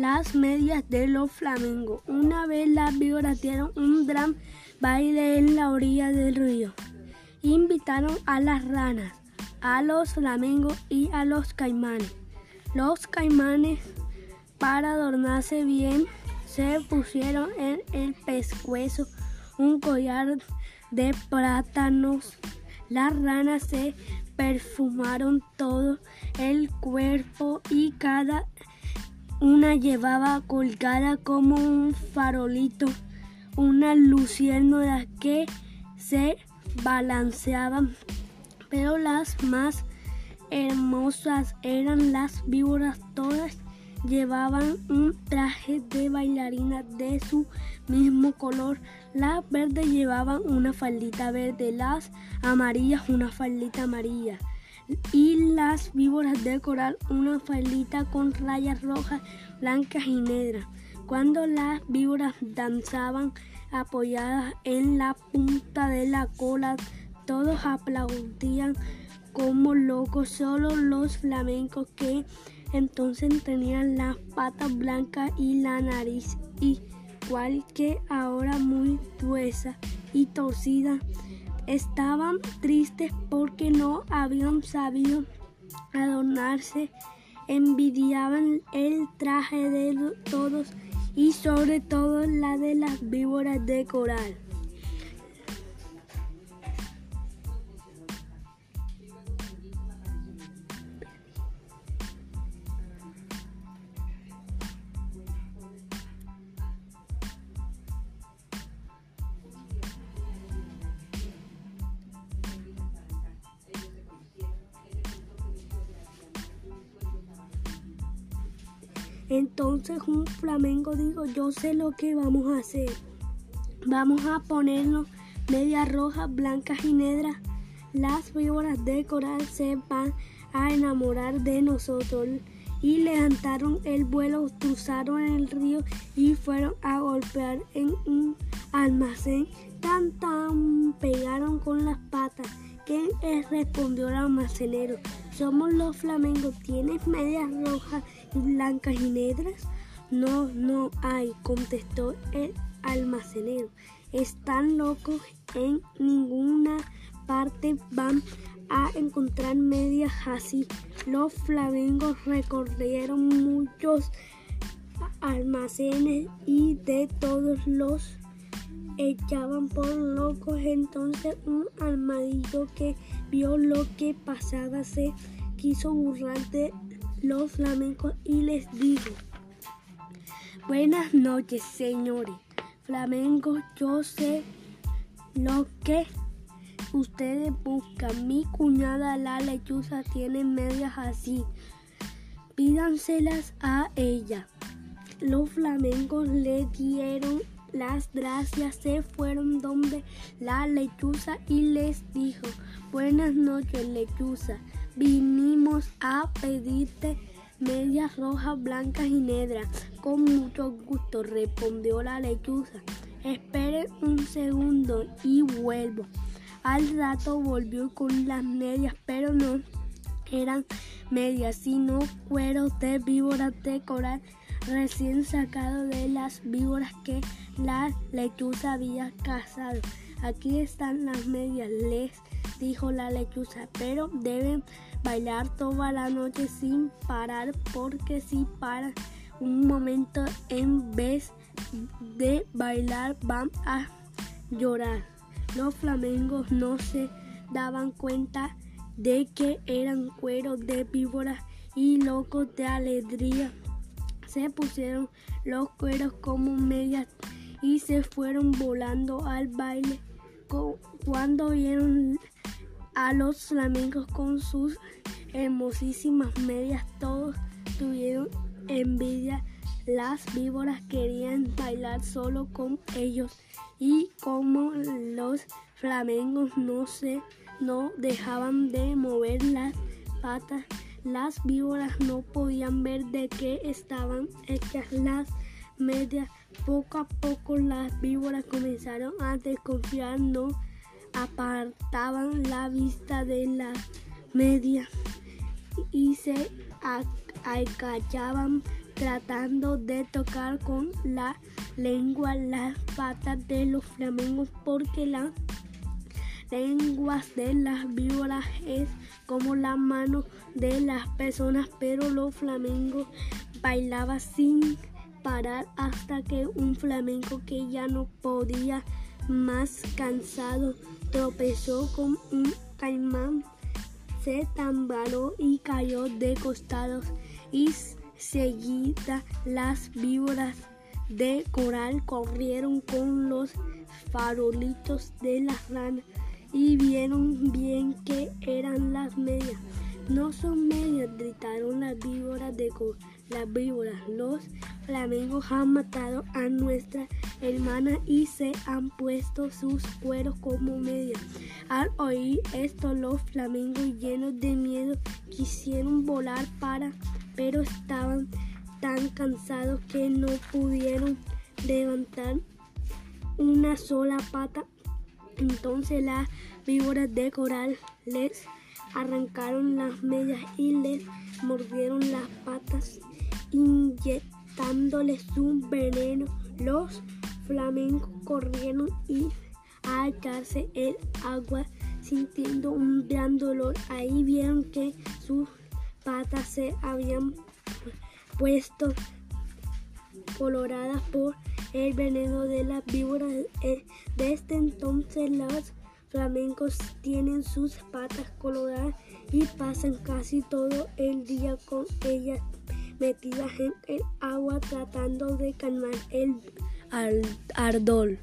las medias de los flamingos. Una vez las víboras dieron un gran baile en la orilla del río. Invitaron a las ranas, a los flamingos y a los caimanes. Los caimanes, para adornarse bien, se pusieron en el pescuezo un collar de plátanos. Las ranas se perfumaron todo el cuerpo y cada una llevaba colgada como un farolito una luciérnaga que se balanceaban, pero las más hermosas eran las víboras todas llevaban un traje de bailarina de su mismo color. Las verdes llevaban una faldita verde, las amarillas una faldita amarilla y las víboras de coral una faldita con rayas rojas, blancas y negras. Cuando las víboras danzaban apoyadas en la punta de la cola, todos aplaudían como locos, solo los flamencos que entonces tenían las patas blancas y la nariz igual que ahora muy gruesa y torcida. Estaban tristes porque no habían sabido adornarse, envidiaban el traje de todos y sobre todo la de las víboras de coral. Entonces un flamenco dijo, yo sé lo que vamos a hacer. Vamos a ponernos medias rojas, blancas y negras. Las víboras de coral se van a enamorar de nosotros. Y levantaron el vuelo, cruzaron el río y fueron a golpear en un almacén. Tan tan pegaron con las patas. ¿Qué respondió el almacenero? Somos los flamengos. ¿Tienes medias rojas blancas y negras? No, no hay, contestó el almacenero. Están locos, en ninguna parte van a encontrar medias así. Los flamengos recorrieron muchos almacenes y de todos los echaban por locos. Entonces un armadillo que vio lo que pasaba se quiso burlar de los flamencos y les dijo, buenas noches señores flamencos, yo sé lo que ustedes buscan. Mi cuñada la lechuza tiene medias así. Pídanselas a ella. Los flamencos le dieron las gracias, se fueron donde la lechuza y les dijo, buenas noches lechuza, vinimos a pedirte medias rojas, blancas y negras. Con mucho gusto respondió la lechuza. Esperen un segundo y vuelvo. Al rato volvió con las medias, pero no eran medias, sino cueros de víboras de coral recién sacado de las víboras que la lechuza había cazado. Aquí están las medias, les dijo la lechuza, pero deben bailar toda la noche sin parar porque si paran un momento en vez de bailar van a llorar. Los flamengos no se daban cuenta de que eran cueros de víboras y locos de alegría. Se pusieron los cueros como medias y se fueron volando al baile. Cuando vieron a los flamencos con sus hermosísimas medias, todos tuvieron envidia. Las víboras querían bailar solo con ellos y como los flamencos no se no dejaban de mover las patas, las víboras no podían ver de qué estaban hechas las medias. Poco a poco las víboras comenzaron a desconfiar, no apartaban la vista de las medias y se acallaban tratando de tocar con la lengua las patas de los flamencos porque las lenguas de las víboras es como la mano de las personas, pero los flamencos bailaban sin parar hasta que un flamenco que ya no podía más cansado tropezó con un caimán, se tambaló y cayó de costados y seguida las víboras de coral corrieron con los farolitos de las ranas y vieron bien que eran las medias. No son medias, gritaron las víboras de las víboras. Los flamingos han matado a nuestra hermana y se han puesto sus cueros como medias. Al oír esto, los flamingos llenos de miedo quisieron volar para, pero estaban tan cansados que no pudieron levantar una sola pata entonces las víboras de coral les arrancaron las medias y les mordieron las patas, inyectándoles un veneno. Los flamencos corrieron y a echarse el agua sintiendo un gran dolor. Ahí vieron que sus patas se habían puesto coloradas por el veneno de las víboras. Eh, desde entonces los flamencos tienen sus patas coloradas y pasan casi todo el día con ellas metidas en el agua tratando de calmar el ardor.